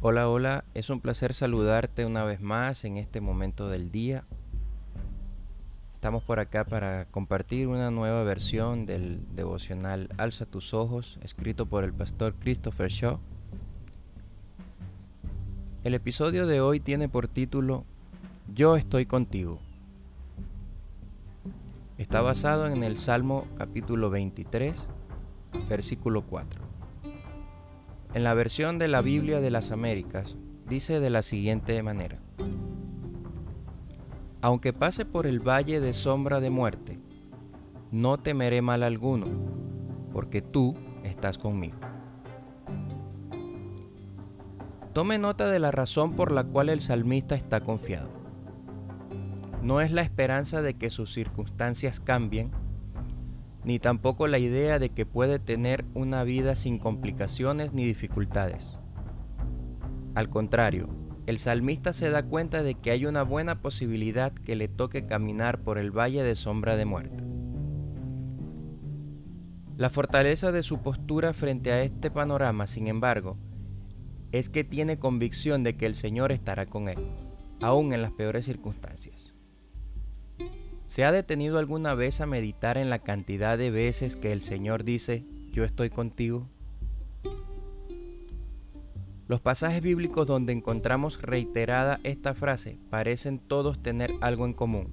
Hola, hola, es un placer saludarte una vez más en este momento del día. Estamos por acá para compartir una nueva versión del devocional Alza tus ojos, escrito por el pastor Christopher Shaw. El episodio de hoy tiene por título Yo estoy contigo. Está basado en el Salmo capítulo 23, versículo 4. En la versión de la Biblia de las Américas dice de la siguiente manera. Aunque pase por el valle de sombra de muerte, no temeré mal alguno, porque tú estás conmigo. Tome nota de la razón por la cual el salmista está confiado. No es la esperanza de que sus circunstancias cambien, ni tampoco la idea de que puede tener una vida sin complicaciones ni dificultades. Al contrario, el salmista se da cuenta de que hay una buena posibilidad que le toque caminar por el valle de sombra de muerte. La fortaleza de su postura frente a este panorama, sin embargo, es que tiene convicción de que el Señor estará con él, aun en las peores circunstancias. ¿Se ha detenido alguna vez a meditar en la cantidad de veces que el Señor dice, yo estoy contigo? Los pasajes bíblicos donde encontramos reiterada esta frase parecen todos tener algo en común.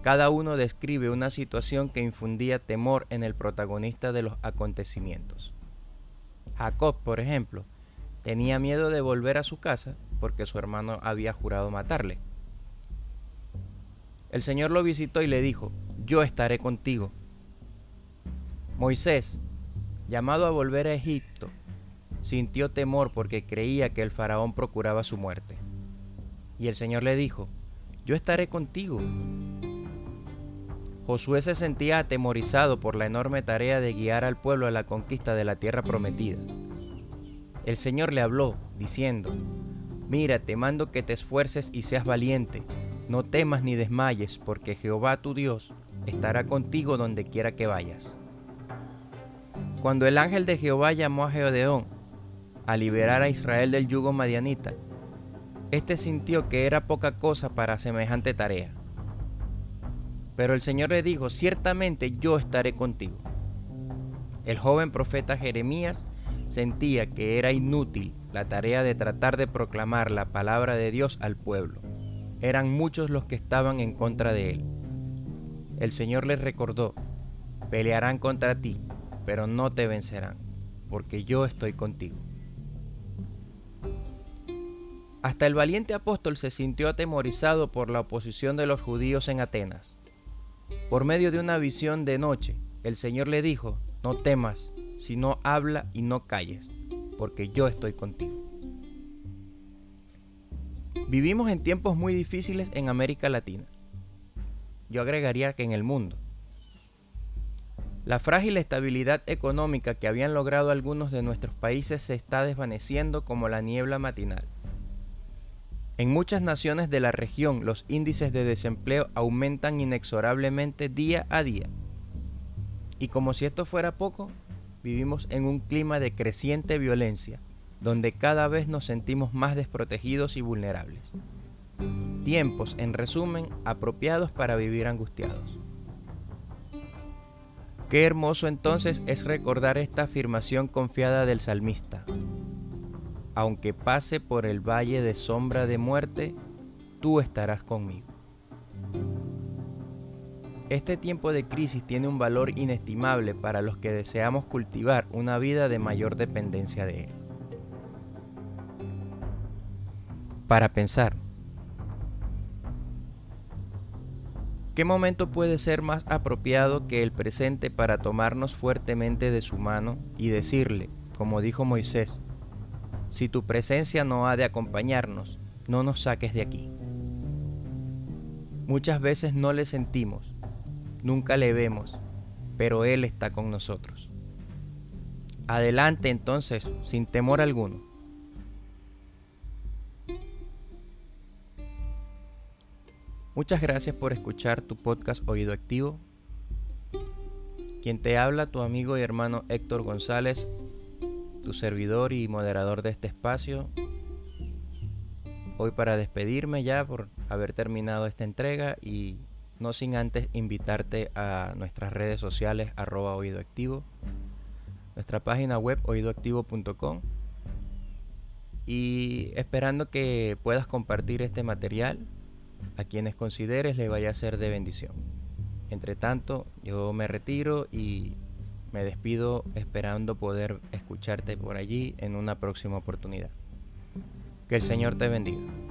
Cada uno describe una situación que infundía temor en el protagonista de los acontecimientos. Jacob, por ejemplo, tenía miedo de volver a su casa porque su hermano había jurado matarle. El Señor lo visitó y le dijo, yo estaré contigo. Moisés, llamado a volver a Egipto, sintió temor porque creía que el faraón procuraba su muerte. Y el Señor le dijo, yo estaré contigo. Josué se sentía atemorizado por la enorme tarea de guiar al pueblo a la conquista de la tierra prometida. El Señor le habló, diciendo, Mira, te mando que te esfuerces y seas valiente, no temas ni desmayes, porque Jehová tu Dios estará contigo donde quiera que vayas. Cuando el ángel de Jehová llamó a Geodeón a liberar a Israel del yugo madianita, éste sintió que era poca cosa para semejante tarea. Pero el Señor le dijo, ciertamente yo estaré contigo. El joven profeta Jeremías sentía que era inútil la tarea de tratar de proclamar la palabra de Dios al pueblo eran muchos los que estaban en contra de él. El Señor les recordó, pelearán contra ti, pero no te vencerán, porque yo estoy contigo. Hasta el valiente apóstol se sintió atemorizado por la oposición de los judíos en Atenas. Por medio de una visión de noche, el Señor le dijo, no temas, sino habla y no calles, porque yo estoy contigo. Vivimos en tiempos muy difíciles en América Latina. Yo agregaría que en el mundo. La frágil estabilidad económica que habían logrado algunos de nuestros países se está desvaneciendo como la niebla matinal. En muchas naciones de la región los índices de desempleo aumentan inexorablemente día a día. Y como si esto fuera poco, vivimos en un clima de creciente violencia, donde cada vez nos sentimos más desprotegidos y vulnerables. Tiempos, en resumen, apropiados para vivir angustiados. Qué hermoso entonces es recordar esta afirmación confiada del salmista. Aunque pase por el valle de sombra de muerte, tú estarás conmigo. Este tiempo de crisis tiene un valor inestimable para los que deseamos cultivar una vida de mayor dependencia de Él. Para pensar. ¿Qué momento puede ser más apropiado que el presente para tomarnos fuertemente de su mano y decirle, como dijo Moisés, si tu presencia no ha de acompañarnos, no nos saques de aquí? Muchas veces no le sentimos, nunca le vemos, pero Él está con nosotros. Adelante entonces, sin temor alguno. Muchas gracias por escuchar tu podcast Oído Activo. Quien te habla, tu amigo y hermano Héctor González, tu servidor y moderador de este espacio. hoy para despedirme ya por haber terminado esta entrega y no sin antes invitarte a nuestras redes sociales arroba oídoactivo, nuestra página web oídoactivo.com y esperando que puedas compartir este material a quienes consideres le vaya a ser de bendición. Entre tanto, yo me retiro y me despido esperando poder escucharte por allí en una próxima oportunidad. Que el Señor te bendiga.